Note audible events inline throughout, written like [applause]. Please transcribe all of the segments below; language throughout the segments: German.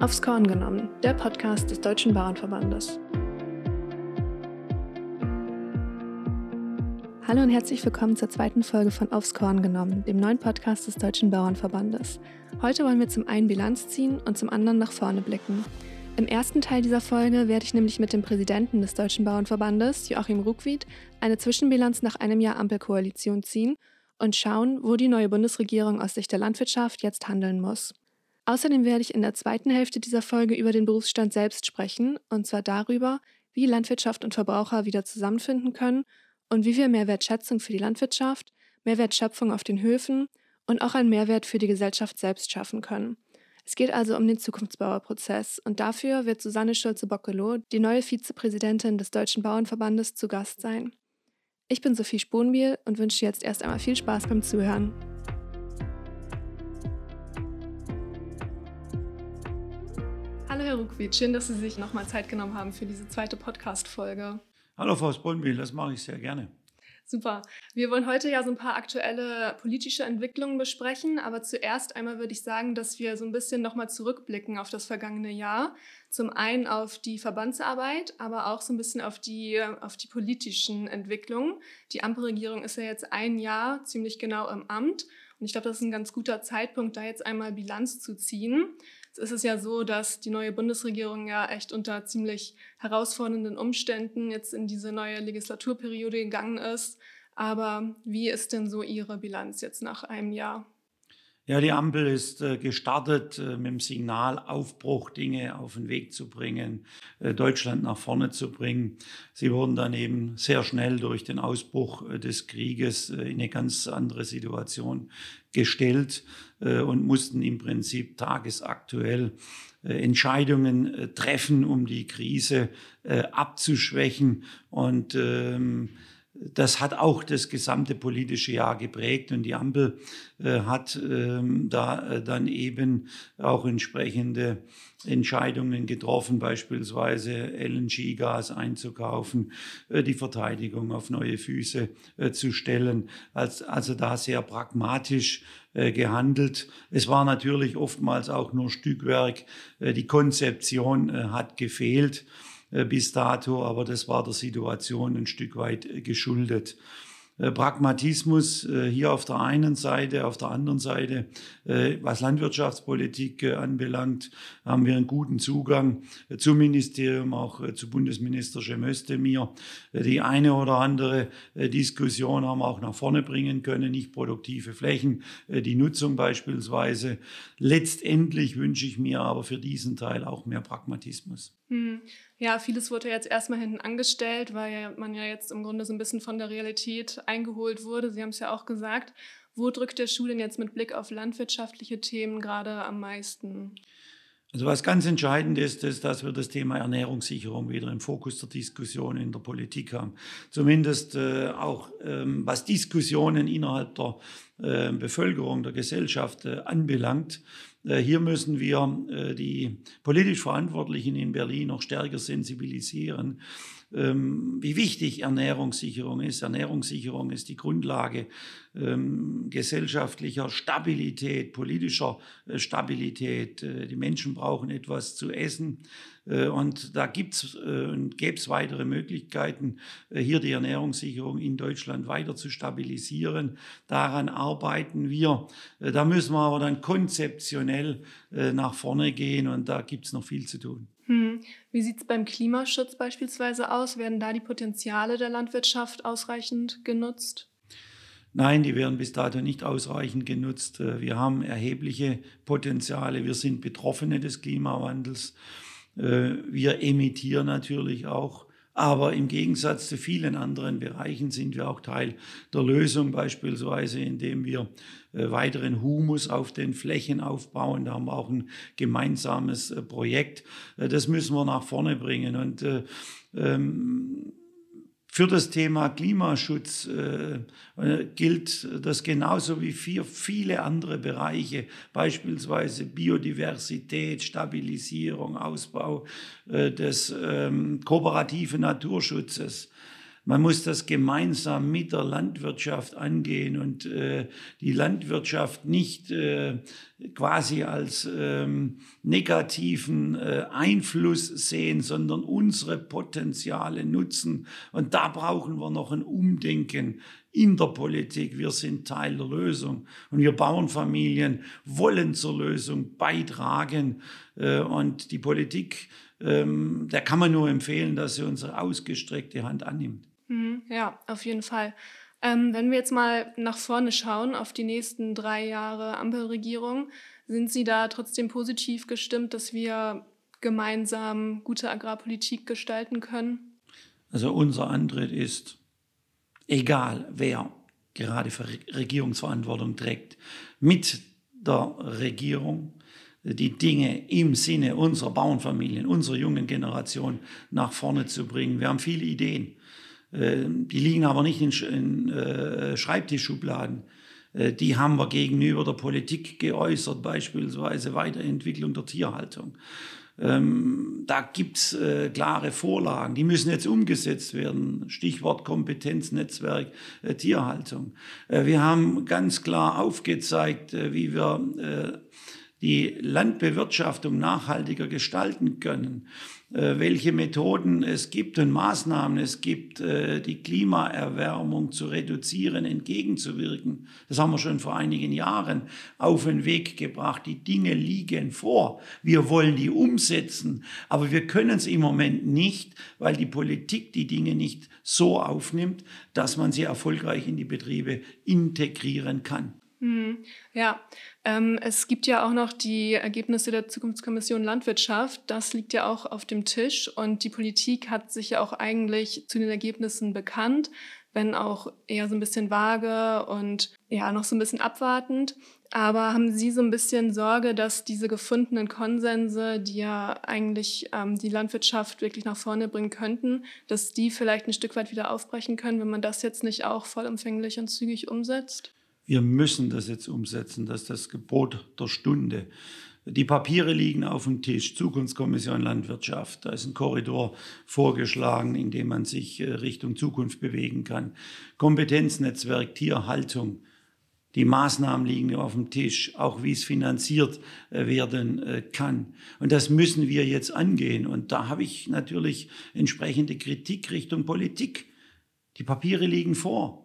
Aufs Korn genommen, der Podcast des Deutschen Bauernverbandes. Hallo und herzlich willkommen zur zweiten Folge von Aufs Korn genommen, dem neuen Podcast des Deutschen Bauernverbandes. Heute wollen wir zum einen Bilanz ziehen und zum anderen nach vorne blicken. Im ersten Teil dieser Folge werde ich nämlich mit dem Präsidenten des Deutschen Bauernverbandes, Joachim Ruckwied, eine Zwischenbilanz nach einem Jahr Ampelkoalition ziehen und schauen, wo die neue Bundesregierung aus Sicht der Landwirtschaft jetzt handeln muss. Außerdem werde ich in der zweiten Hälfte dieser Folge über den Berufsstand selbst sprechen, und zwar darüber, wie Landwirtschaft und Verbraucher wieder zusammenfinden können und wie wir mehr Wertschätzung für die Landwirtschaft, mehr Wertschöpfung auf den Höfen und auch einen Mehrwert für die Gesellschaft selbst schaffen können. Es geht also um den Zukunftsbauerprozess und dafür wird Susanne Schulze-Bockelow, die neue Vizepräsidentin des Deutschen Bauernverbandes, zu Gast sein. Ich bin Sophie Sponbiel und wünsche jetzt erst einmal viel Spaß beim Zuhören. Hallo Herr Ruckwied, schön, dass Sie sich nochmal Zeit genommen haben für diese zweite Podcast-Folge. Hallo Frau Sponbiel, das mache ich sehr gerne. Super. Wir wollen heute ja so ein paar aktuelle politische Entwicklungen besprechen, aber zuerst einmal würde ich sagen, dass wir so ein bisschen nochmal zurückblicken auf das vergangene Jahr. Zum einen auf die Verbandsarbeit, aber auch so ein bisschen auf die, auf die politischen Entwicklungen. Die Ampelregierung ist ja jetzt ein Jahr ziemlich genau im Amt und ich glaube, das ist ein ganz guter Zeitpunkt, da jetzt einmal Bilanz zu ziehen. Es ist es ja so, dass die neue Bundesregierung ja echt unter ziemlich herausfordernden Umständen jetzt in diese neue Legislaturperiode gegangen ist. Aber wie ist denn so Ihre Bilanz jetzt nach einem Jahr? Ja, die Ampel ist äh, gestartet äh, mit dem Signal Aufbruch, Dinge auf den Weg zu bringen, äh, Deutschland nach vorne zu bringen. Sie wurden dann eben sehr schnell durch den Ausbruch äh, des Krieges äh, in eine ganz andere Situation gestellt äh, und mussten im Prinzip tagesaktuell Entscheidungen treffen, um die Krise abzuschwächen und ähm, das hat auch das gesamte politische Jahr geprägt und die Ampel äh, hat ähm, da äh, dann eben auch entsprechende Entscheidungen getroffen, beispielsweise LNG-Gas einzukaufen, äh, die Verteidigung auf neue Füße äh, zu stellen. Als, also da sehr pragmatisch äh, gehandelt. Es war natürlich oftmals auch nur Stückwerk. Äh, die Konzeption hat gefehlt. Äh, bis dato, aber das war der Situation ein Stück weit äh, geschuldet. Äh, Pragmatismus hier auf der einen Seite, auf der anderen Seite, was Landwirtschaftspolitik anbelangt, haben wir einen guten Zugang zum Ministerium, auch zu Bundesminister Schemöstemir. Die eine oder andere Diskussion haben wir auch nach vorne bringen können, nicht produktive Flächen, die Nutzung beispielsweise. Letztendlich wünsche ich mir aber für diesen Teil auch mehr Pragmatismus. Hm. Ja, vieles wurde jetzt erstmal hinten angestellt, weil man ja jetzt im Grunde so ein bisschen von der Realität eingeholt wurde. Sie haben es ja auch gesagt. Wo drückt der Schuh denn jetzt mit Blick auf landwirtschaftliche Themen gerade am meisten? Also was ganz entscheidend ist, ist, dass wir das Thema Ernährungssicherung wieder im Fokus der Diskussion in der Politik haben. Zumindest äh, auch ähm, was Diskussionen innerhalb der äh, Bevölkerung, der Gesellschaft äh, anbelangt. Äh, hier müssen wir äh, die politisch Verantwortlichen in Berlin noch stärker sensibilisieren, wie wichtig Ernährungssicherung ist. Ernährungssicherung ist die Grundlage ähm, gesellschaftlicher Stabilität, politischer äh, Stabilität. Die Menschen brauchen etwas zu essen. Und da gibt es und gäbe es weitere Möglichkeiten, hier die Ernährungssicherung in Deutschland weiter zu stabilisieren. Daran arbeiten wir. Da müssen wir aber dann konzeptionell äh, nach vorne gehen und da gibt es noch viel zu tun. Hm. Wie sieht es beim Klimaschutz beispielsweise aus? Werden da die Potenziale der Landwirtschaft ausreichend genutzt? Nein, die werden bis dato nicht ausreichend genutzt. Äh, wir haben erhebliche Potenziale. Wir sind Betroffene des Klimawandels. Äh, wir emittieren natürlich auch aber im Gegensatz zu vielen anderen Bereichen sind wir auch Teil der Lösung, beispielsweise indem wir weiteren Humus auf den Flächen aufbauen. Da haben wir auch ein gemeinsames äh, Projekt. Äh, das müssen wir nach vorne bringen. Und ähm, für das Thema Klimaschutz äh, gilt das genauso wie für viele andere Bereiche, beispielsweise Biodiversität, Stabilisierung, Ausbau äh, des ähm, kooperativen Naturschutzes. Man muss das gemeinsam mit der Landwirtschaft angehen und äh, die Landwirtschaft nicht äh, quasi als ähm, negativen äh, Einfluss sehen, sondern unsere Potenziale nutzen. Und da brauchen wir noch ein Umdenken in der Politik. Wir sind Teil der Lösung. Und wir Bauernfamilien wollen zur Lösung beitragen. Äh, und die Politik, ähm, der kann man nur empfehlen, dass sie unsere ausgestreckte Hand annimmt. Mhm, ja, auf jeden Fall. Ähm, wenn wir jetzt mal nach vorne schauen, auf die nächsten drei Jahre Ampelregierung, sind Sie da trotzdem positiv gestimmt, dass wir gemeinsam gute Agrarpolitik gestalten können? Also unser Antritt ist, egal wer gerade für Regierungsverantwortung trägt, mit der Regierung die Dinge im Sinne unserer Bauernfamilien, unserer jungen Generation nach vorne zu bringen. Wir haben viele Ideen. Äh, die liegen aber nicht in, äh, Schreibtischschubladen. Äh, die haben wir gegenüber der Politik geäußert, beispielsweise Weiterentwicklung der Tierhaltung. Ähm, da gibt's äh, klare Vorlagen, die müssen jetzt umgesetzt werden. Stichwort Kompetenznetzwerk äh, Tierhaltung. Äh, wir haben ganz klar aufgezeigt, wie wir die Landbewirtschaftung nachhaltiger gestalten können, welche Methoden es gibt und Maßnahmen es gibt, äh, die Klimaerwärmung zu reduzieren, entgegenzuwirken. Das haben wir schon vor einigen Jahren auf den Weg gebracht. Die Dinge liegen vor. Wir wollen die umsetzen, aber wir können es im Moment nicht, weil die Politik die Dinge nicht so aufnimmt, dass man sie erfolgreich in die Betriebe integrieren kann. Hm, ja, ähm, es gibt ja auch noch die Ergebnisse der Zukunftskommission Landwirtschaft. Das liegt ja auch auf dem Tisch und die Politik hat sich ja auch eigentlich zu den Ergebnissen bekannt, wenn auch eher so ein bisschen vage und ja noch so ein bisschen abwartend. Aber haben Sie so ein bisschen Sorge, dass diese gefundenen Konsense, die ja eigentlich ähm, die Landwirtschaft wirklich nach vorne bringen könnten, dass die vielleicht ein Stück weit wieder aufbrechen können, wenn man das jetzt nicht auch vollumfänglich und zügig umsetzt? Wir müssen das jetzt umsetzen, das ist das Gebot der Stunde. Die Papiere liegen auf dem Tisch, Zukunftskommission Landwirtschaft. Da ist ein Korridor vorgeschlagen, in dem man sich äh, Richtung Zukunft bewegen kann. Kompetenznetzwerk Tierhaltung. Die Maßnahmen liegen auf dem Tisch, auch wie es finanziert äh, werden äh, kann. Und das müssen wir jetzt angehen. Und da habe ich natürlich entsprechende Kritik Richtung Politik. Die Papiere liegen vor.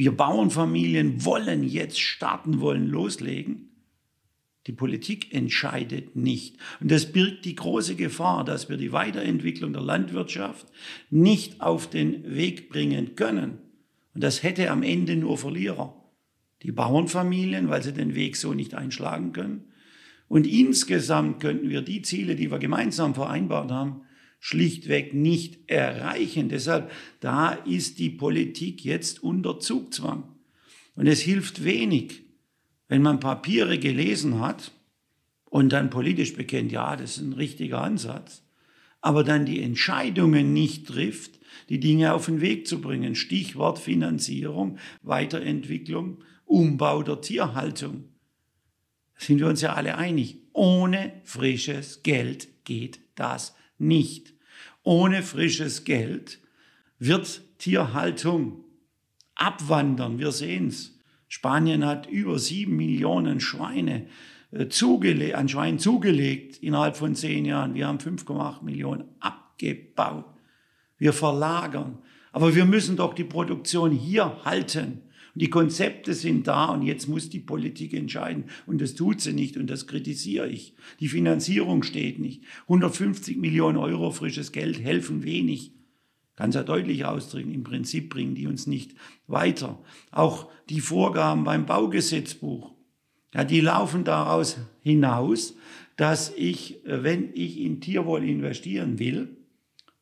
Wir Bauernfamilien wollen jetzt starten, wollen loslegen. Die Politik entscheidet nicht. Und das birgt die große Gefahr, dass wir die Weiterentwicklung der Landwirtschaft nicht auf den Weg bringen können. Und das hätte am Ende nur Verlierer. Die Bauernfamilien, weil sie den Weg so nicht einschlagen können. Und insgesamt könnten wir die Ziele, die wir gemeinsam vereinbart haben, schlichtweg nicht erreichen. Deshalb, da ist die Politik jetzt unter Zugzwang. Und es hilft wenig, wenn man Papiere gelesen hat und dann politisch bekennt, ja, das ist ein richtiger Ansatz, aber dann die Entscheidungen nicht trifft, die Dinge auf den Weg zu bringen. Stichwort Finanzierung, Weiterentwicklung, Umbau der Tierhaltung. Da sind wir uns ja alle einig. Ohne frisches Geld geht das nicht. Ohne frisches Geld wird Tierhaltung abwandern. Wir sehen es. Spanien hat über sieben Millionen Schweine äh, zugele an Schweinen zugelegt innerhalb von zehn Jahren. Wir haben 5,8 Millionen abgebaut. Wir verlagern. Aber wir müssen doch die Produktion hier halten. Und die Konzepte sind da und jetzt muss die Politik entscheiden. Und das tut sie nicht und das kritisiere ich. Die Finanzierung steht nicht. 150 Millionen Euro frisches Geld helfen wenig. Ganz deutlich ausdrücken, im Prinzip bringen die uns nicht weiter. Auch die Vorgaben beim Baugesetzbuch, ja, die laufen daraus hinaus, dass ich, wenn ich in Tierwohl investieren will,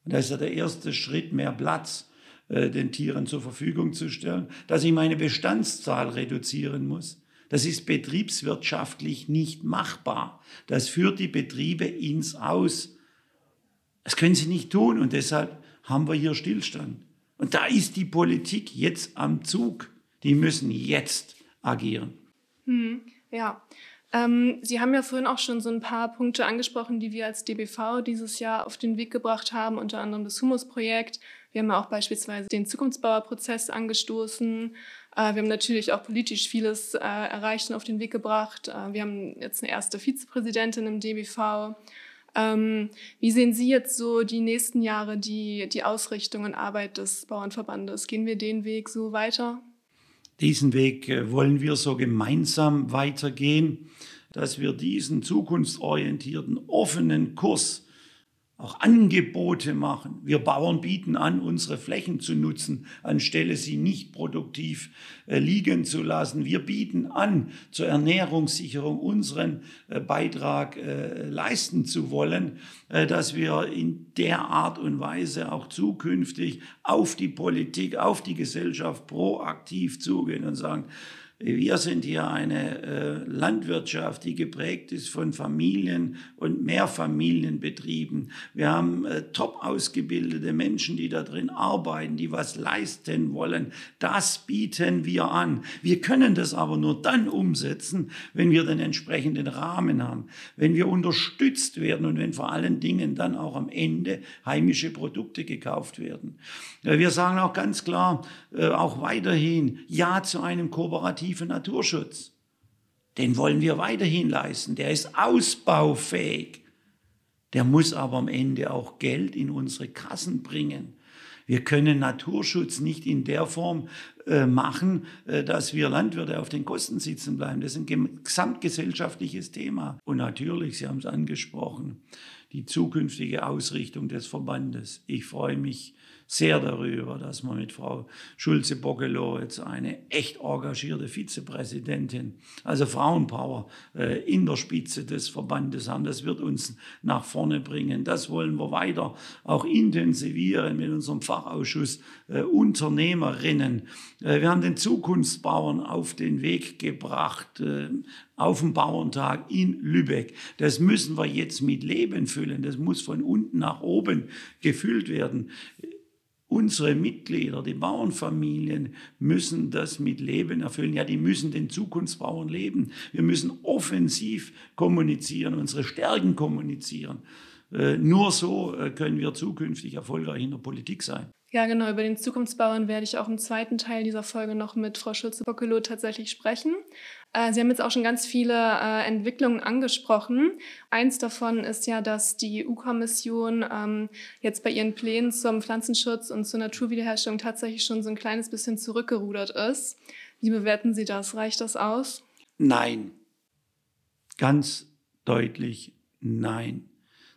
und das ist ja der erste Schritt, mehr Platz, äh, den Tieren zur Verfügung zu stellen, dass ich meine Bestandszahl reduzieren muss. Das ist betriebswirtschaftlich nicht machbar. Das führt die Betriebe ins Aus. Das können sie nicht tun und deshalb haben wir hier Stillstand. Und da ist die Politik jetzt am Zug. Die müssen jetzt agieren. Hm, ja, ähm, Sie haben ja vorhin auch schon so ein paar Punkte angesprochen, die wir als DBV dieses Jahr auf den Weg gebracht haben, unter anderem das Humusprojekt, Wir haben auch beispielsweise den Zukunftsbauerprozess angestoßen. Äh, wir haben natürlich auch politisch vieles äh, erreicht und auf den Weg gebracht. Äh, wir haben jetzt eine erste Vizepräsidentin im DBV. Ähm, wie sehen Sie jetzt so die nächsten Jahre die, die Ausrichtung und Arbeit des Bauernverbandes? Gehen wir den Weg so weiter? Diesen Weg wollen wir so gemeinsam weitergehen, dass wir diesen zukunftsorientierten, offenen Kurs auch Angebote machen. Wir Bauern bieten an, unsere Flächen zu nutzen, anstelle sie nicht produktiv äh, liegen zu lassen. Wir bieten an, zur Ernährungssicherung unseren äh, Beitrag äh, leisten zu wollen, dass wir in der Art und Weise auch zukünftig auf die Politik, auf die Gesellschaft proaktiv zugehen und sagen, wir sind hier eine äh, Landwirtschaft, die geprägt ist von Familien und Mehrfamilienbetrieben. Wir haben äh, top ausgebildete Menschen, die da drin arbeiten, die was leisten wollen. Das bieten wir an. Wir können das aber nur dann umsetzen, wenn wir den entsprechenden Rahmen haben, wenn wir unterstützt werden und wenn vor allen Dingen dann auch am Ende heimische Produkte gekauft werden. Wir sagen auch ganz klar, äh, auch weiterhin Ja zu einem kooperativen aktiven Naturschutz. Den wollen wir weiterhin leisten. Der ist ausbaufähig. Der muss aber am Ende auch Geld in unsere Kassen bringen. Wir können Naturschutz nicht in der Form äh, machen, äh, dass wir Landwirte auf den Kosten sitzen bleiben. Das ist ein gesamtgesellschaftliches Thema. Und natürlich, Sie haben es angesprochen, die zukünftige Ausrichtung des Verbandes. Ich freue mich sehr darüber, dass wir mit Frau Schulze-Bockelow jetzt eine echt engagierte Vizepräsidentin, also Frauenpower äh, in der Spitze des Verbandes haben. Das wird uns nach vorne bringen. Das wollen wir weiter auch intensivieren mit unserem Fachausschuss äh, Unternehmerinnen. Äh, wir haben den Zukunftsbauern auf den Weg gebracht, auf dem Bauerntag in Lübeck. Das müssen wir jetzt mit Leben füllen. Das muss von unten nach oben gefüllt werden. Unsere Mitglieder, die Bauernfamilien müssen das mit Leben erfüllen. Ja, die müssen den Zukunftsbauern leben. Wir müssen offensiv kommunizieren, unsere Stärken kommunizieren. Äh, nur so äh, können wir zukünftig erfolgreich in der Politik sein. Ja, genau. Über den Zukunftsbauern werde ich auch im zweiten Teil dieser Folge noch mit Frau Schulze-Bockelow tatsächlich sprechen. Äh, Sie haben jetzt auch schon ganz viele Entwicklungen angesprochen. Eins davon ist ja, dass die EU-Kommission ähm, jetzt bei ihren Plänen zum Pflanzenschutz und zur Naturwiederherstellung tatsächlich schon so ein kleines bisschen zurückgerudert ist. Wie bewerten Sie das? Reicht das aus? Nein. Ganz deutlich nein.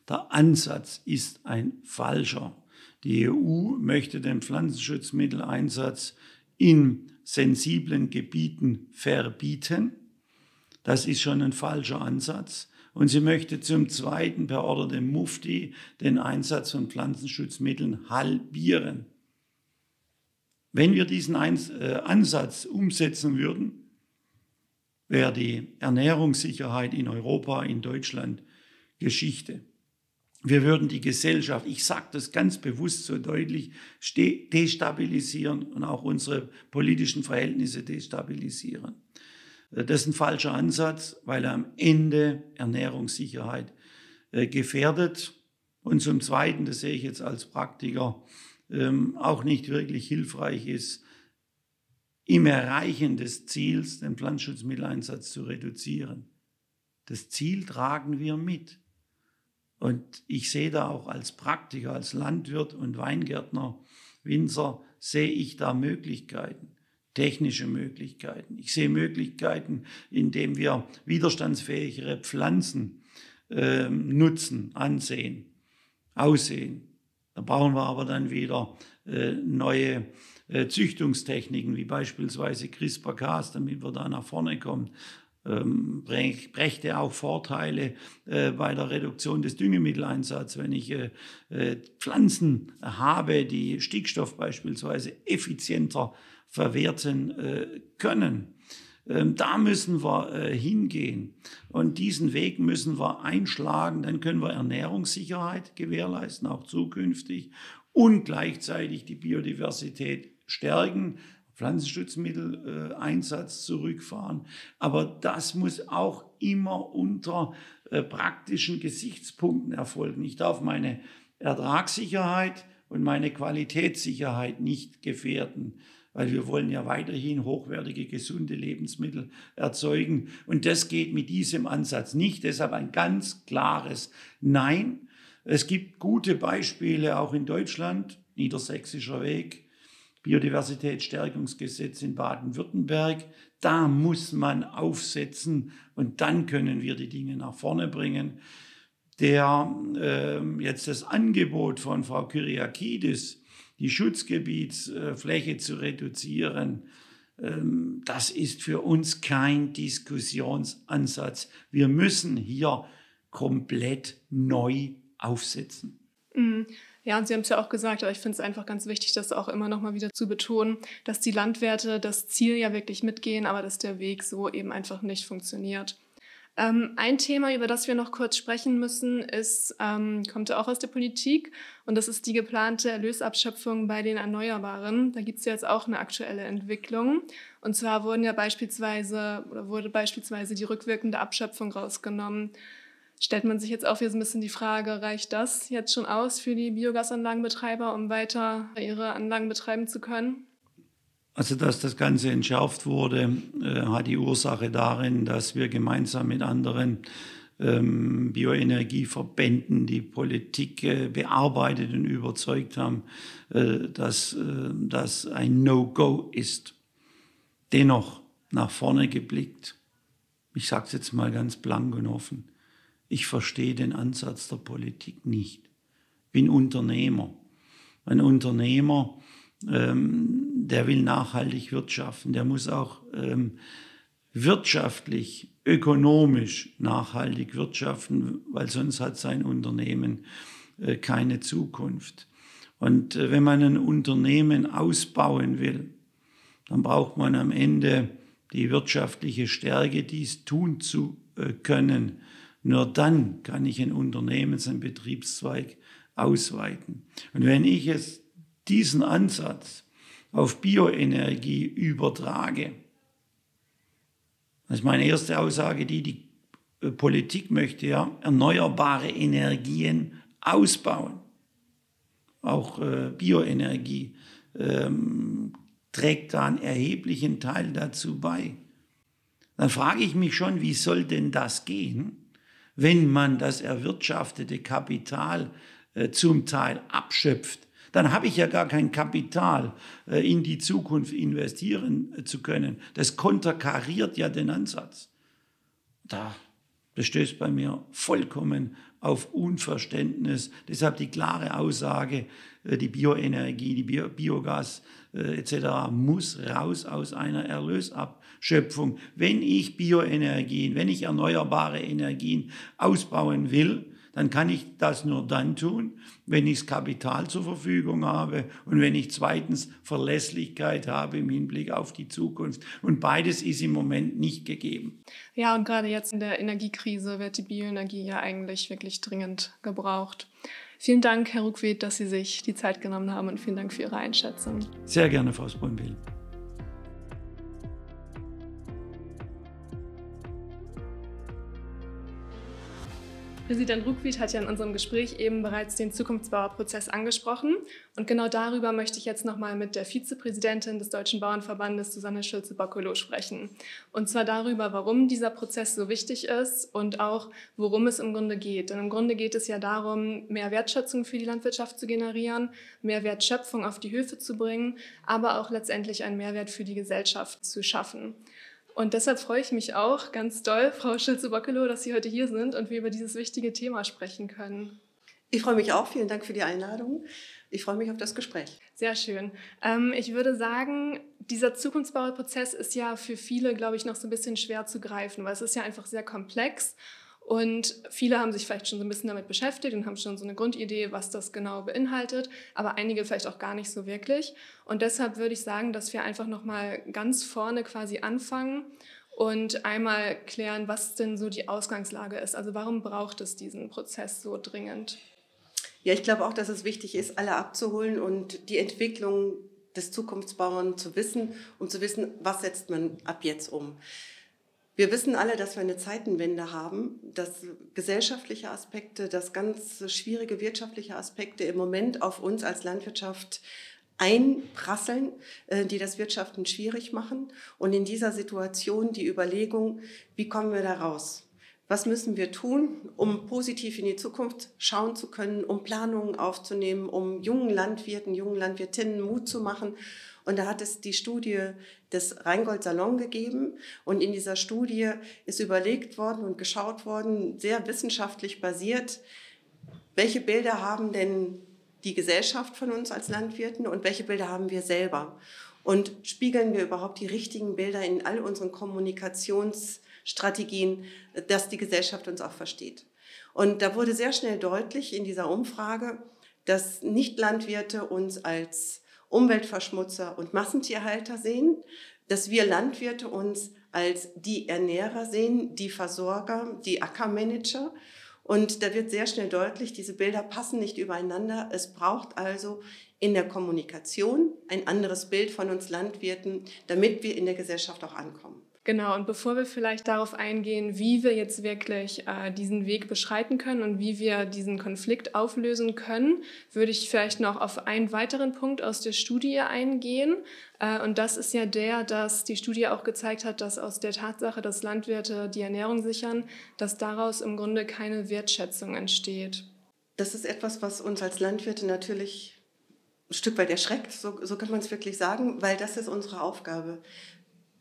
Der Ansatz ist ein falscher. Die EU möchte den Pflanzenschutzmitteleinsatz in sensiblen Gebieten verbieten. Das ist schon ein falscher Ansatz. Und sie möchte zum Zweiten per Order dem Mufti den Einsatz von Pflanzenschutzmitteln halbieren. Wenn wir diesen äh, Ansatz umsetzen würden, wäre die Ernährungssicherheit in Europa, in Deutschland Geschichte wir würden die Gesellschaft, ich sage das ganz bewusst so deutlich, destabilisieren und auch unsere politischen Verhältnisse destabilisieren. Äh, das ist ein falscher Ansatz, weil er am Ende Ernährungssicherheit äh, gefährdet. Und zum Zweiten, das sehe ich jetzt als Praktiker, ähm, auch nicht wirklich hilfreich ist, im Erreichen des Ziels, den Pflanzenschutzmitteleinsatz zu reduzieren. Das Ziel tragen wir mit. Und ich sehe da auch als Praktiker, als Landwirt und Weingärtner, Winzer, sehe ich da Möglichkeiten, technische Möglichkeiten. Ich sehe Möglichkeiten, indem wir widerstandsfähigere Pflanzen äh, nutzen, ansehen, aussehen. Da brauchen wir aber dann wieder äh, neue äh, Züchtungstechniken, wie beispielsweise CRISPR-Cas, damit wir da nach vorne kommen ähm, brächte auch Vorteile äh, bei der Reduktion des Düngemitteleinsatzes, wenn ich äh, äh, Pflanzen habe, die Stickstoff beispielsweise effizienter verwerten können. Ähm, da müssen wir hingehen und diesen Weg müssen wir einschlagen. Dann können wir Ernährungssicherheit gewährleisten, auch zukünftig, und gleichzeitig die Biodiversität stärken. Pflanzenschutzmitteleinsatz zurückfahren. Aber das muss auch immer unter äh, praktischen Gesichtspunkten erfolgen. Ich darf meine Ertragssicherheit und meine Qualitätssicherheit nicht gefährden weil wir wollen ja weiterhin hochwertige, gesunde Lebensmittel erzeugen. Und das geht mit diesem Ansatz nicht. Deshalb ein ganz klares Nein. Es gibt gute Beispiele auch in Deutschland, Niedersächsischer Weg, Biodiversitätsstärkungsgesetz in Baden-Württemberg. Da muss man aufsetzen und dann können wir die Dinge nach vorne bringen. Der äh, jetzt das Angebot von Frau Kyriakidis, die Schutzgebietsfläche zu reduzieren, ähm, das ist für uns kein Diskussionsansatz. Wir müssen hier komplett neu aufsetzen. Mhm. Ja, und Sie haben es ja auch gesagt, aber ich finde es einfach ganz wichtig, das auch immer noch mal wieder zu betonen, dass die Landwirte das Ziel ja wirklich mitgehen, aber dass der Weg so eben einfach nicht funktioniert. Ähm, ein Thema, über das wir noch kurz sprechen müssen, ist, ähm, kommt auch aus der Politik und das ist die geplante Erlösabschöpfung bei den Erneuerbaren. Da gibt es ja jetzt auch eine aktuelle Entwicklung. Und zwar wurden ja beispielsweise oder wurde beispielsweise die rückwirkende Abschöpfung rausgenommen. Stellt man sich jetzt auch wieder so ein bisschen die Frage, reicht das jetzt schon aus für die Biogasanlagenbetreiber, um weiter ihre Anlagen betreiben zu können? Also, dass das Ganze entschärft wurde, äh, hat die Ursache darin, dass wir gemeinsam mit anderen ähm, Bioenergieverbänden die Politik äh, bearbeitet und überzeugt haben, äh, dass das ein No-Go ist. Dennoch nach vorne geblickt, ich sage es jetzt mal ganz blank und offen, ich verstehe den Ansatz der Politik nicht. Bin Unternehmer. Ein Unternehmer ähm, der will nachhaltig wirtschaften, der muss auch ähm, wirtschaftlich, ökonomisch nachhaltig wirtschaften, weil sonst hat sein Unternehmen äh, keine Zukunft. Und äh, wenn man ein Unternehmen ausbauen will, dann braucht man am Ende die wirtschaftliche Stärke, dies tun zu äh, können. Nur dann kann ich ein Unternehmens-, ein Betriebszweig ausweiten. Und wenn ich es diesen Ansatz auf Bioenergie übertrage, das ist meine erste Aussage, die die äh, Politik möchte ja erneuerbare Energien ausbauen. Auch äh, Bioenergie ähm, trägt da einen erheblichen Teil dazu bei. Dann frage ich mich schon, wie soll denn das gehen, wenn man das erwirtschaftete Kapital äh, zum Teil abschöpft dann habe ich ja gar kein Kapital, äh, in die Zukunft investieren äh, zu können. Das konterkariert ja den Ansatz. Da, das stößt bei mir vollkommen auf Unverständnis. Deshalb die klare Aussage, äh, die Bioenergie, die Bio Biogas etc. muss raus aus einer Erlösabschöpfung. Wenn ich Bioenergien, wenn ich erneuerbare Energien ausbauen will, dann kann ich das nur dann tun, wenn ich das Kapital zur Verfügung habe und wenn ich zweitens Verlässlichkeit habe im Hinblick auf die Zukunft. Und beides ist im Moment nicht gegeben. Ja, und gerade jetzt in der Energiekrise wird die Bioenergie ja eigentlich wirklich dringend gebraucht. Vielen Dank, Herr Ruckwied, dass Sie sich die Zeit genommen haben und vielen Dank für Ihre Einschätzung. Sehr gerne, Frau Sprunbill. Präsident Ruckwied hat ja in unserem Gespräch eben bereits den Zukunftsbauerprozess angesprochen. Und genau darüber möchte ich jetzt nochmal mit der Vizepräsidentin des Deutschen Bauernverbandes, Susanne Schulze-Boccolo, sprechen. Und zwar darüber, warum dieser Prozess so wichtig ist und auch, worum es im Grunde geht. Denn im Grunde geht es ja darum, mehr Wertschätzung für die Landwirtschaft zu generieren, mehr Wertschöpfung auf die Höfe zu bringen, aber auch letztendlich einen Mehrwert für die Gesellschaft zu schaffen. Und deshalb freue ich mich auch ganz doll, Frau Schulze-Bockelow, dass Sie heute hier sind und wir über dieses wichtige Thema sprechen können. Ich freue mich auch. Vielen Dank für die Einladung. Ich freue mich auf das Gespräch. Sehr schön. Ähm, ich würde sagen, dieser Zukunftsbauprozess ist ja für viele, glaube ich, noch so ein bisschen schwer zu greifen, weil es ist ja einfach sehr komplex und viele haben sich vielleicht schon so ein bisschen damit beschäftigt und haben schon so eine Grundidee, was das genau beinhaltet, aber einige vielleicht auch gar nicht so wirklich. Und deshalb würde ich sagen, dass wir einfach nochmal ganz vorne quasi anfangen und einmal klären, was denn so die Ausgangslage ist. Also warum braucht es diesen Prozess so dringend? Ja, ich glaube auch, dass es wichtig ist, alle abzuholen und die Entwicklung des Zukunftsbauern zu wissen und zu wissen, was setzt man ab jetzt um. Wir wissen alle, dass wir eine Zeitenwende haben, dass gesellschaftliche Aspekte, dass ganz schwierige wirtschaftliche Aspekte im Moment auf uns als Landwirtschaft einprasseln, äh, die das Wirtschaften schwierig machen. Und in dieser Situation die Überlegung, wie kommen wir da raus? Was müssen wir tun, um positiv in die Zukunft schauen zu können, um Planungen aufzunehmen, um jungen Landwirten, jungen Landwirtinnen Mut zu machen? Und da hat es die Studie des Rheingold Salon gegeben. Und in dieser Studie ist überlegt worden und geschaut worden, sehr wissenschaftlich basiert, welche Bilder haben denn die Gesellschaft von uns als Landwirten und welche Bilder haben wir selber? Und spiegeln wir überhaupt die richtigen Bilder in all unseren Kommunikationsstrategien, dass die Gesellschaft uns auch versteht? Und da wurde sehr schnell deutlich in dieser Umfrage, dass Nicht-Landwirte uns als Umweltverschmutzer und Massentierhalter sehen, dass wir Landwirte uns als die Ernährer sehen, die Versorger, die Ackermanager und da wird sehr schnell deutlich, diese Bilder passen nicht übereinander. Es braucht also in der Kommunikation ein anderes Bild von uns Landwirten, damit wir in der Gesellschaft auch ankommen. Genau, und bevor wir vielleicht darauf eingehen, wie wir jetzt wirklich äh, diesen Weg beschreiten können und wie wir diesen Konflikt auflösen können, würde ich vielleicht noch auf einen weiteren Punkt aus der Studie eingehen. Äh, und das ist ja der, dass die Studie auch gezeigt hat, dass aus der Tatsache, dass Landwirte die Ernährung sichern, dass daraus im Grunde keine Wertschätzung entsteht. Das ist etwas, was uns als Landwirte natürlich ein Stück weit erschreckt, so, so kann man es wirklich sagen, weil das ist unsere Aufgabe.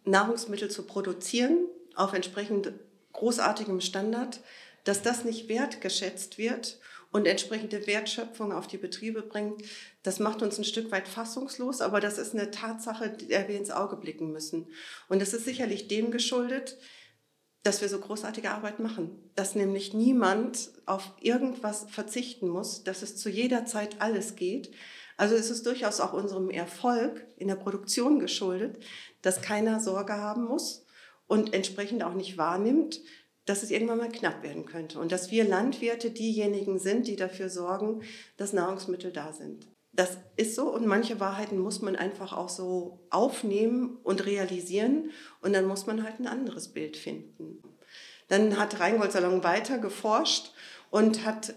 Nahrungsmittel zu produzieren auf entsprechend großartigem Standard, dass das nicht wertgeschätzt wird und entsprechende Wertschöpfung auf die Betriebe bringt, das macht uns ein Stück weit fassungslos, aber das ist eine Tatsache, der wir ins Auge blicken müssen. Und es ist sicherlich dem geschuldet, dass wir so großartige Arbeit machen, dass nämlich niemand auf irgendwas verzichten muss, dass es zu jeder Zeit alles geht. Also ist es durchaus auch unserem Erfolg in der Produktion geschuldet, dass keiner Sorge haben muss und entsprechend auch nicht wahrnimmt, dass es irgendwann mal knapp werden könnte und dass wir Landwirte diejenigen sind, die dafür sorgen, dass Nahrungsmittel da sind. Das ist so und manche Wahrheiten muss man einfach auch so aufnehmen und realisieren und dann muss man halt ein anderes Bild finden. Dann hat Rheingold Salon weiter geforscht und hat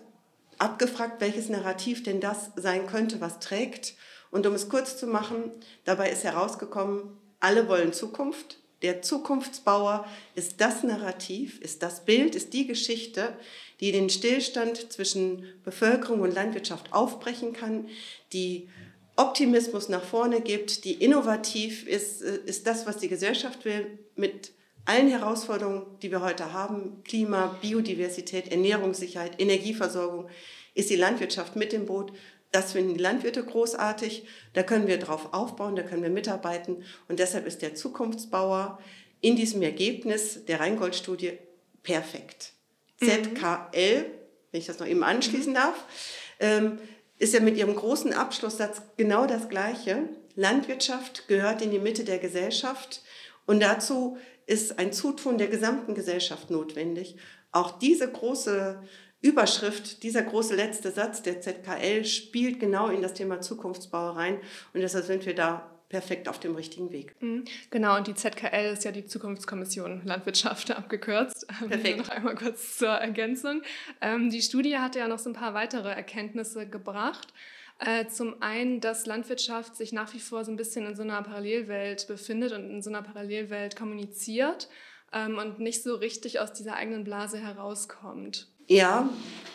abgefragt, welches Narrativ denn das sein könnte, was trägt. Und um es kurz zu machen, dabei ist herausgekommen, alle wollen Zukunft. Der Zukunftsbauer ist das Narrativ, ist das Bild, ist die Geschichte, die den Stillstand zwischen Bevölkerung und Landwirtschaft aufbrechen kann, die Optimismus nach vorne gibt, die innovativ ist, äh, ist das, was die Gesellschaft will, mit allen Herausforderungen, die wir heute haben, Klima, Biodiversität, Ernährungssicherheit, Energieversorgung, ist die Landwirtschaft mit dem Boot das finden die Landwirte großartig. Da können wir drauf aufbauen, da können wir mitarbeiten. Und deshalb ist der Zukunftsbauer in diesem Ergebnis der Rheingold-Studie perfekt. Mhm. ZKL, wenn ich das noch eben anschließen mhm. darf, ähm, ist ja mit ihrem großen Abschlusssatz genau das Gleiche. Landwirtschaft gehört in die Mitte der Gesellschaft und dazu ist ein Zutun der gesamten Gesellschaft notwendig. Auch diese große Überschrift, dieser große letzte Satz der ZKL spielt genau in das Thema Zukunftsbau rein und deshalb sind wir da perfekt auf dem richtigen Weg. Mhm. Genau, und die ZKL ist ja die Zukunftskommission Landwirtschaft [laughs] abgekürzt. Perfekt. noch einmal kurz zur Ergänzung. Ähm, die Studie hatte ja noch so ein paar weitere Erkenntnisse gebracht. Äh, zum einen, dass Landwirtschaft sich nach wie vor so ein bisschen in so einer Parallelwelt befindet und in so einer Parallelwelt kommuniziert ähm, und nicht so richtig aus dieser eigenen Blase herauskommt. Ja,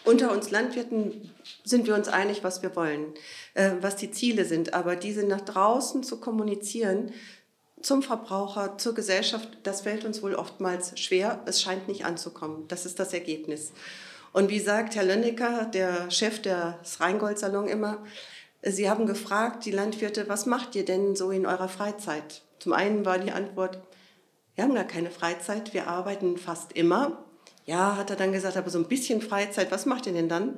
unter uns Landwirten sind wir uns einig, was wir wollen, äh, was die Ziele sind. Aber diese nach draußen zu kommunizieren, zum Verbraucher, zur Gesellschaft, das fällt uns wohl oftmals schwer. Es scheint nicht anzukommen. Das ist das Ergebnis. Und wie sagt Herr Lönnecker, der Chef des Rheingold-Salon immer, Sie haben gefragt, die Landwirte, was macht ihr denn so in eurer Freizeit? Zum einen war die Antwort, wir haben gar keine Freizeit, wir arbeiten fast immer ja, hat er dann gesagt, aber so ein bisschen Freizeit, was macht ihr denn dann?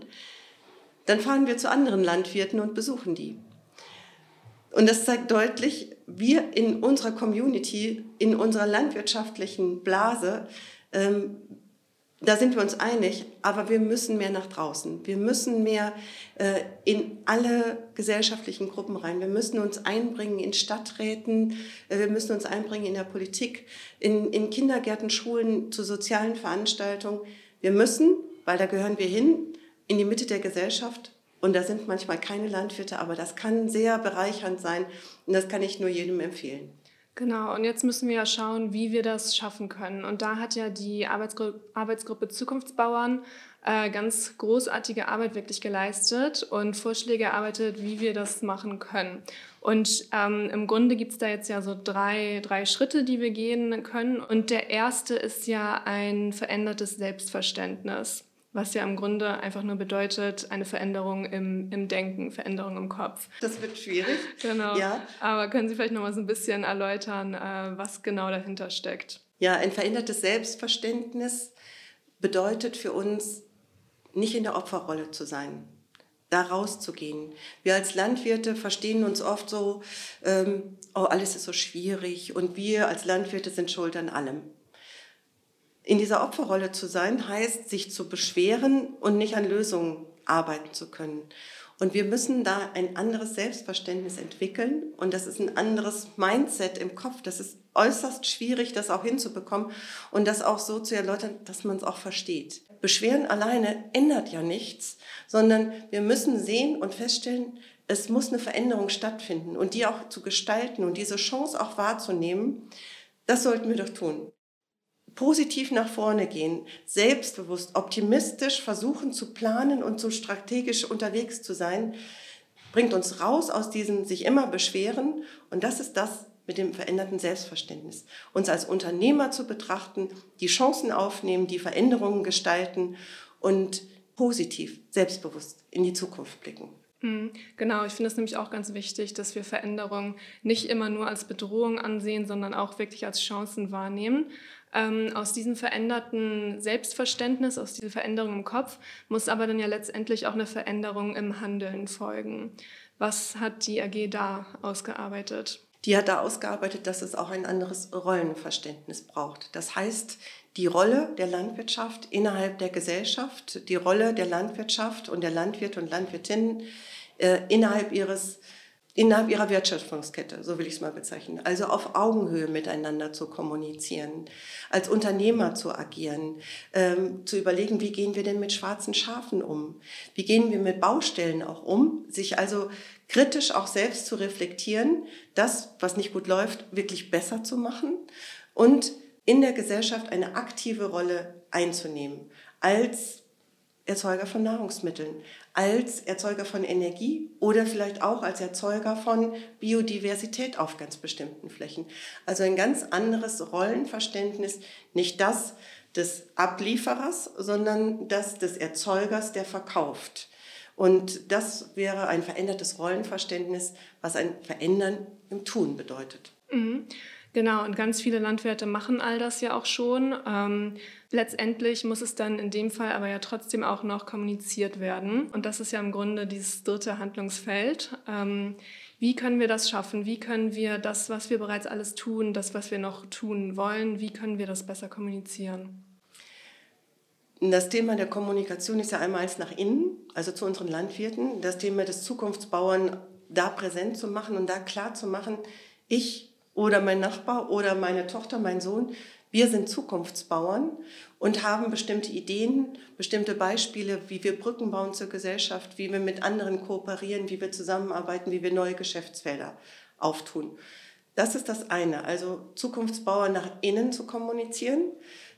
Dann fahren wir zu anderen Landwirten und besuchen die. Und das zeigt deutlich, wir in unserer Community, in unserer landwirtschaftlichen Blase, ähm, da sind wir uns einig, aber wir müssen mehr nach draußen. Wir müssen mehr äh, in alle gesellschaftlichen Gruppen rein. Wir müssen uns einbringen in Stadträten, äh, wir müssen uns einbringen in der Politik, in, in Kindergärten, Schulen, zu sozialen Veranstaltungen. Wir müssen, weil da gehören wir hin, in die Mitte der Gesellschaft. Und da sind manchmal keine Landwirte, aber das kann sehr bereichernd sein und das kann ich nur jedem empfehlen. Genau, und jetzt müssen wir ja schauen, wie wir das schaffen können. Und da hat ja die Arbeitsgru Arbeitsgruppe Zukunftsbauern äh, ganz großartige Arbeit wirklich geleistet und Vorschläge erarbeitet, wie wir das machen können. Und ähm, im Grunde gibt es da jetzt ja so drei, drei Schritte, die wir gehen können. Und der erste ist ja ein verändertes Selbstverständnis was ja im Grunde einfach nur bedeutet, eine Veränderung im, im Denken, Veränderung im Kopf. Das wird schwierig. Genau. Ja. Aber können Sie vielleicht noch mal so ein bisschen erläutern, äh, was genau dahinter steckt? Ja, ein verändertes Selbstverständnis bedeutet für uns, nicht in der Opferrolle zu sein, da rauszugehen. Wir als Landwirte verstehen uns oft so, ähm, oh, alles ist so schwierig und wir als Landwirte sind schuld an allem. In dieser Opferrolle zu sein, heißt, sich zu beschweren und nicht an Lösungen arbeiten zu können. Und wir müssen da ein anderes Selbstverständnis entwickeln und das ist ein anderes Mindset im Kopf. Das ist äußerst schwierig, das auch hinzubekommen und das auch so zu erläutern, dass man es auch versteht. Beschweren alleine ändert ja nichts, sondern wir müssen sehen und feststellen, es muss eine Veränderung stattfinden und die auch zu gestalten und diese Chance auch wahrzunehmen, das sollten wir doch tun positiv nach vorne gehen, selbstbewusst, optimistisch versuchen zu planen und so strategisch unterwegs zu sein, bringt uns raus aus diesem sich immer beschweren. Und das ist das mit dem veränderten Selbstverständnis. Uns als Unternehmer zu betrachten, die Chancen aufnehmen, die Veränderungen gestalten und positiv, selbstbewusst in die Zukunft blicken. Mhm. Genau, ich finde es nämlich auch ganz wichtig, dass wir Veränderungen nicht immer nur als Bedrohung ansehen, sondern auch wirklich als Chancen wahrnehmen. Ähm, aus diesem veränderten Selbstverständnis, aus dieser Veränderung im Kopf, muss aber dann ja letztendlich auch eine Veränderung im Handeln folgen. Was hat die AG da ausgearbeitet? Die hat da ausgearbeitet, dass es auch ein anderes Rollenverständnis braucht. Das heißt, die Rolle der Landwirtschaft innerhalb der Gesellschaft, die Rolle der Landwirtschaft und der Landwirte und Landwirtinnen äh, innerhalb ihres innerhalb ihrer Wertschöpfungskette, so will ich es mal bezeichnen. Also auf Augenhöhe miteinander zu kommunizieren, als Unternehmer zu agieren, ähm, zu überlegen, wie gehen wir denn mit schwarzen Schafen um? Wie gehen wir mit Baustellen auch um? Sich also kritisch auch selbst zu reflektieren, das, was nicht gut läuft, wirklich besser zu machen und in der Gesellschaft eine aktive Rolle einzunehmen als Erzeuger von Nahrungsmitteln, als Erzeuger von Energie oder vielleicht auch als Erzeuger von Biodiversität auf ganz bestimmten Flächen. Also ein ganz anderes Rollenverständnis, nicht das des Ablieferers, sondern das des Erzeugers, der verkauft. Und das wäre ein verändertes Rollenverständnis, was ein Verändern im Tun bedeutet. Mhm. Genau, und ganz viele Landwirte machen all das ja auch schon. Ähm, letztendlich muss es dann in dem Fall aber ja trotzdem auch noch kommuniziert werden. Und das ist ja im Grunde dieses dritte Handlungsfeld. Ähm, wie können wir das schaffen? Wie können wir das, was wir bereits alles tun, das, was wir noch tun wollen, wie können wir das besser kommunizieren? Das Thema der Kommunikation ist ja einmal nach innen, also zu unseren Landwirten. Das Thema des Zukunftsbauern da präsent zu machen und da klar zu machen, ich oder mein Nachbar oder meine Tochter, mein Sohn. Wir sind Zukunftsbauern und haben bestimmte Ideen, bestimmte Beispiele, wie wir Brücken bauen zur Gesellschaft, wie wir mit anderen kooperieren, wie wir zusammenarbeiten, wie wir neue Geschäftsfelder auftun. Das ist das eine, also Zukunftsbauern nach innen zu kommunizieren.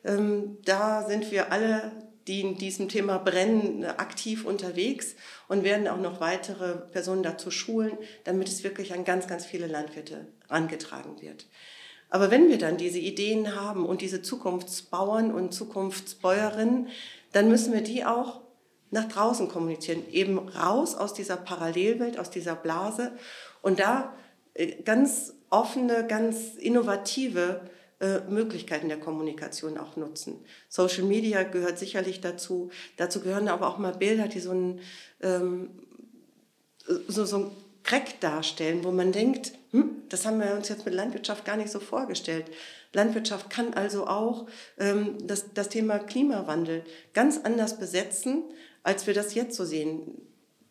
Ähm, da sind wir alle die in diesem Thema brennen, aktiv unterwegs und werden auch noch weitere Personen dazu schulen, damit es wirklich an ganz, ganz viele Landwirte angetragen wird. Aber wenn wir dann diese Ideen haben und diese Zukunftsbauern und Zukunftsbäuerinnen, dann müssen wir die auch nach draußen kommunizieren, eben raus aus dieser Parallelwelt, aus dieser Blase und da äh, ganz offene, ganz innovative äh, Möglichkeiten der Kommunikation auch nutzen. Social Media gehört sicherlich dazu. Dazu gehören aber auch mal Bilder, die so einen, ähm, so, so einen Crack darstellen, wo man denkt, hm, das haben wir uns jetzt mit Landwirtschaft gar nicht so vorgestellt. Landwirtschaft kann also auch ähm, das, das Thema Klimawandel ganz anders besetzen, als wir das jetzt so sehen.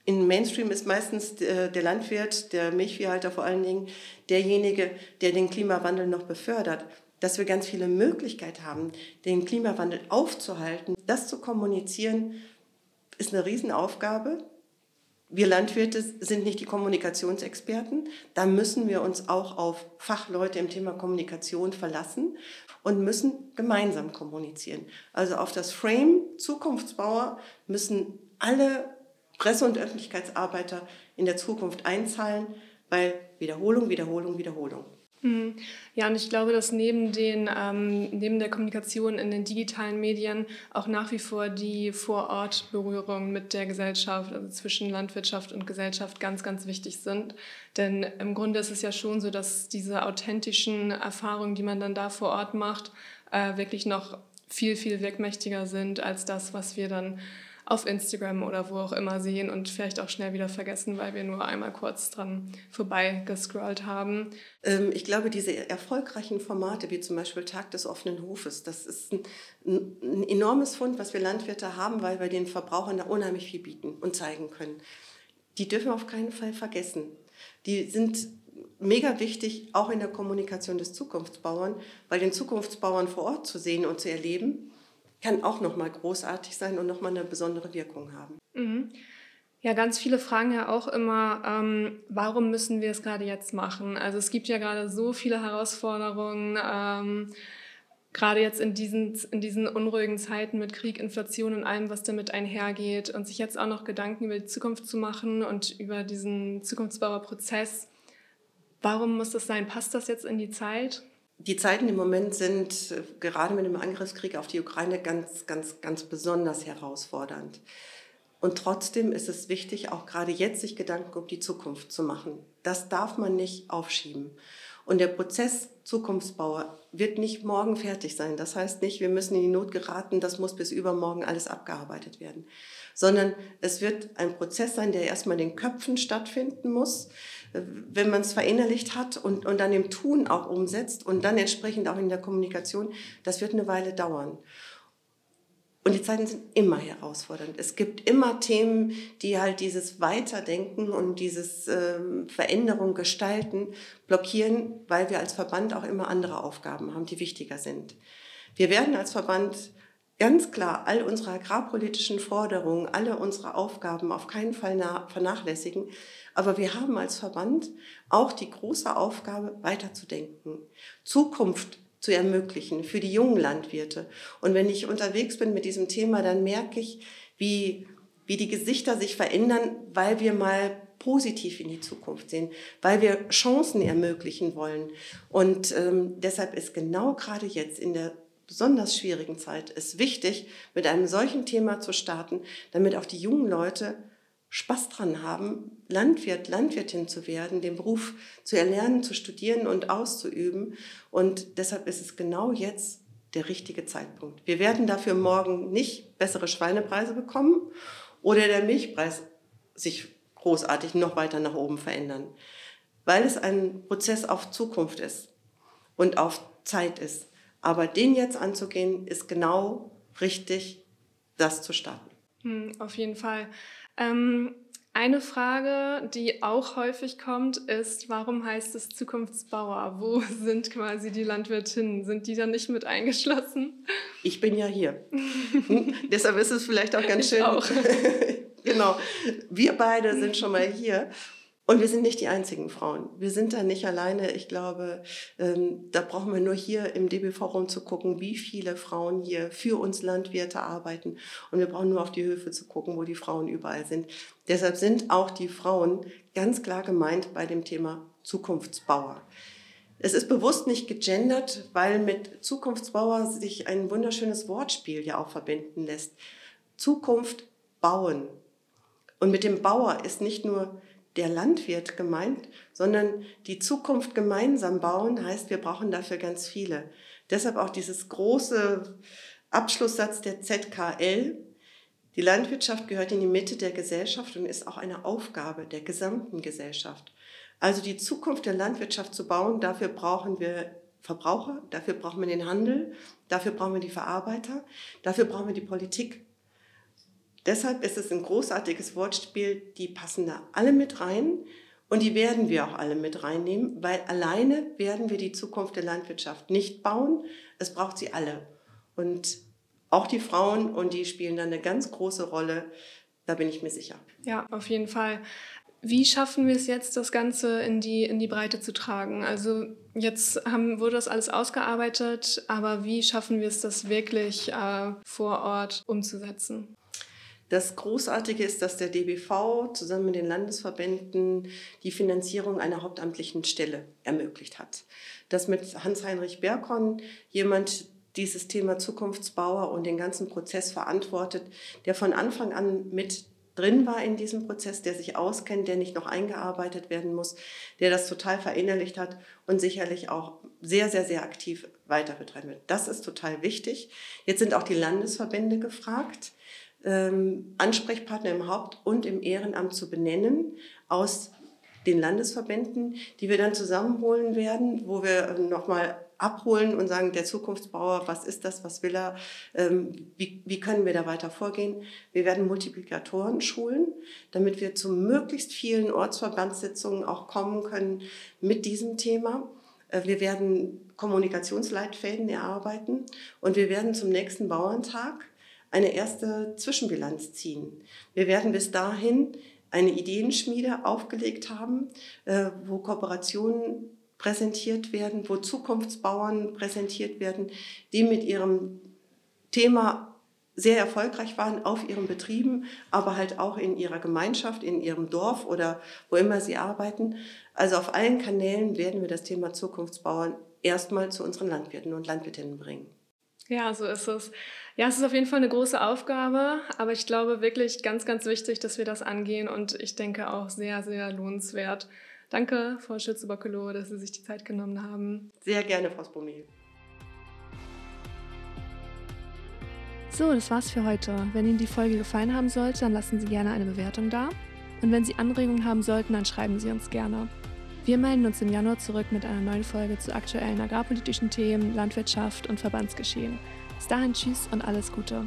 In Mainstream ist meistens der, der Landwirt, der Milchviehhalter vor allen Dingen, derjenige, der den Klimawandel noch befördert. Dass wir ganz viele Möglichkeiten haben, den Klimawandel aufzuhalten, das zu kommunizieren, ist eine Riesenaufgabe. Wir Landwirte sind nicht die Kommunikationsexperten. Da müssen wir uns auch auf Fachleute im Thema Kommunikation verlassen und müssen gemeinsam kommunizieren. Also auf das Frame Zukunftsbauer müssen alle Presse- und Öffentlichkeitsarbeiter in der Zukunft einzahlen, weil Wiederholung, Wiederholung, Wiederholung. Mhm. Ja, und ich glaube, dass neben, den, ähm, neben der Kommunikation in den digitalen Medien auch nach wie vor die Vorortberührung mit der Gesellschaft, also zwischen Landwirtschaft und Gesellschaft, ganz, ganz wichtig sind. Denn im Grunde ist es ja schon so, dass diese authentischen Erfahrungen, die man dann da vor Ort macht, äh, wirklich noch viel, viel wirkmächtiger sind als das, was wir dann auf Instagram oder wo auch immer sehen und vielleicht auch schnell wieder vergessen, weil wir nur einmal kurz dran vorbei gescrollt haben. Ähm, ich glaube, diese erfolgreichen Formate, wie zum Beispiel Tag des offenen Hofes, das ist ein, ein enormes Fund, was wir Landwirte haben, weil wir den Verbrauchern da unheimlich viel bieten und zeigen können. Die dürfen wir auf keinen Fall vergessen. Die sind mega wichtig, auch in der Kommunikation des Zukunftsbauern, weil den Zukunftsbauern vor Ort zu sehen und zu erleben, kann auch nochmal großartig sein und nochmal eine besondere Wirkung haben. Mhm. Ja, ganz viele fragen ja auch immer, ähm, warum müssen wir es gerade jetzt machen? Also es gibt ja gerade so viele Herausforderungen, ähm, gerade jetzt in diesen, in diesen unruhigen Zeiten mit Krieg, Inflation und allem, was damit einhergeht und sich jetzt auch noch Gedanken über die Zukunft zu machen und über diesen Zukunftsbauerprozess. Warum muss das sein? Passt das jetzt in die Zeit? Die Zeiten im Moment sind äh, gerade mit dem Angriffskrieg auf die Ukraine ganz, ganz, ganz besonders herausfordernd. Und trotzdem ist es wichtig, auch gerade jetzt sich Gedanken um die Zukunft zu machen. Das darf man nicht aufschieben. Und der Prozess Zukunftsbauer wird nicht morgen fertig sein. Das heißt nicht, wir müssen in die Not geraten, das muss bis übermorgen alles abgearbeitet werden. Sondern es wird ein Prozess sein, der erstmal in den Köpfen stattfinden muss wenn man es verinnerlicht hat und, und dann im Tun auch umsetzt und dann entsprechend auch in der Kommunikation, das wird eine Weile dauern. Und die Zeiten sind immer herausfordernd. Es gibt immer Themen, die halt dieses Weiterdenken und dieses ähm, Veränderung gestalten blockieren, weil wir als Verband auch immer andere Aufgaben haben, die wichtiger sind. Wir werden als Verband ganz klar all unsere agrarpolitischen Forderungen, alle unsere Aufgaben auf keinen Fall vernachlässigen. Aber wir haben als Verband auch die große Aufgabe, weiterzudenken, Zukunft zu ermöglichen für die jungen Landwirte. Und wenn ich unterwegs bin mit diesem Thema, dann merke ich, wie, wie die Gesichter sich verändern, weil wir mal positiv in die Zukunft sehen, weil wir Chancen ermöglichen wollen. Und ähm, deshalb ist genau gerade jetzt in der besonders schwierigen Zeit es wichtig, mit einem solchen Thema zu starten, damit auch die jungen Leute Spaß dran haben, Landwirt, Landwirtin zu werden, den Beruf zu erlernen, zu studieren und auszuüben. Und deshalb ist es genau jetzt der richtige Zeitpunkt. Wir werden dafür morgen nicht bessere Schweinepreise bekommen oder der Milchpreis sich großartig noch weiter nach oben verändern, weil es ein Prozess auf Zukunft ist und auf Zeit ist. Aber den jetzt anzugehen, ist genau richtig, das zu starten. Hm, auf jeden Fall. Ähm, eine Frage, die auch häufig kommt, ist, warum heißt es Zukunftsbauer? Wo [laughs] sind quasi die Landwirtinnen? Sind die da nicht mit eingeschlossen? Ich bin ja hier. Hm, [laughs] [laughs] deshalb ist es vielleicht auch ganz ich schön. Auch. genau. Wir beide sind schon mal hier. Und wir sind nicht die einzigen Frauen. Wir sind da nicht alleine. Ich glaube, ähm, da brauchen wir nur hier im DB-Forum zu gucken, wie viele Frauen hier für uns Landwirte arbeiten. Und wir brauchen nur auf die Höfe zu gucken, wo die Frauen überall sind. Deshalb sind auch die Frauen ganz klar gemeint bei dem Thema Zukunftsbauer. Es ist bewusst nicht gegendert, weil mit Zukunftsbauer sich ein wunderschönes Wortspiel ja auch verbinden lässt. Zukunft bauen. Und mit dem Bauer ist nicht nur der Landwirt gemeint, sondern die Zukunft gemeinsam bauen heißt, wir brauchen dafür ganz viele. Deshalb auch dieses große Abschlusssatz der ZKL. Die Landwirtschaft gehört in die Mitte der Gesellschaft und ist auch eine Aufgabe der gesamten Gesellschaft. Also die Zukunft der Landwirtschaft zu bauen, dafür brauchen wir Verbraucher, dafür brauchen wir den Handel, dafür brauchen wir die Verarbeiter, dafür brauchen wir die Politik. Deshalb ist es ein großartiges Wortspiel, die passen da alle mit rein und die werden wir auch alle mit reinnehmen, weil alleine werden wir die Zukunft der Landwirtschaft nicht bauen. Es braucht sie alle. Und auch die Frauen und die spielen da eine ganz große Rolle, da bin ich mir sicher. Ja, auf jeden Fall. Wie schaffen wir es jetzt, das Ganze in die, in die Breite zu tragen? Also jetzt haben, wurde das alles ausgearbeitet, aber wie schaffen wir es, das wirklich äh, vor Ort umzusetzen? Das Großartige ist, dass der DBV zusammen mit den Landesverbänden die Finanzierung einer hauptamtlichen Stelle ermöglicht hat. Dass mit Hans-Heinrich Berkon jemand dieses Thema Zukunftsbauer und den ganzen Prozess verantwortet, der von Anfang an mit drin war in diesem Prozess, der sich auskennt, der nicht noch eingearbeitet werden muss, der das total verinnerlicht hat und sicherlich auch sehr, sehr, sehr aktiv weiter betreiben wird. Das ist total wichtig. Jetzt sind auch die Landesverbände gefragt, ähm, Ansprechpartner im Haupt- und im Ehrenamt zu benennen aus den Landesverbänden, die wir dann zusammenholen werden, wo wir nochmal abholen und sagen, der Zukunftsbauer, was ist das, was will er, ähm, wie, wie können wir da weiter vorgehen. Wir werden Multiplikatoren schulen, damit wir zu möglichst vielen Ortsverbandssitzungen auch kommen können mit diesem Thema. Äh, wir werden Kommunikationsleitfäden erarbeiten und wir werden zum nächsten Bauerntag eine erste Zwischenbilanz ziehen. Wir werden bis dahin eine Ideenschmiede aufgelegt haben, äh, wo Kooperationen präsentiert werden, wo Zukunftsbauern präsentiert werden, die mit ihrem Thema sehr erfolgreich waren auf ihren Betrieben, aber halt auch in ihrer Gemeinschaft, in ihrem Dorf oder wo immer sie arbeiten. Also auf allen Kanälen werden wir das Thema Zukunftsbauern erstmal zu unseren Landwirten und Landwirtinnen bringen. Ja, so ist es. Ja, es ist auf jeden Fall eine große Aufgabe, aber ich glaube wirklich ganz, ganz wichtig, dass wir das angehen und ich denke auch sehr, sehr lohnenswert. Danke, Frau Schütze-Bockelow, dass Sie sich die Zeit genommen haben. Sehr gerne, Frau Spomil. So, das war's für heute. Wenn Ihnen die Folge gefallen haben sollte, dann lassen Sie gerne eine Bewertung da. Und wenn Sie Anregungen haben sollten, dann schreiben Sie uns gerne. Wir melden uns im Januar zurück mit einer neuen Folge zu aktuellen agrarpolitischen Themen, Landwirtschaft und Verbandsgeschehen. Bis dahin tschüss und alles Gute.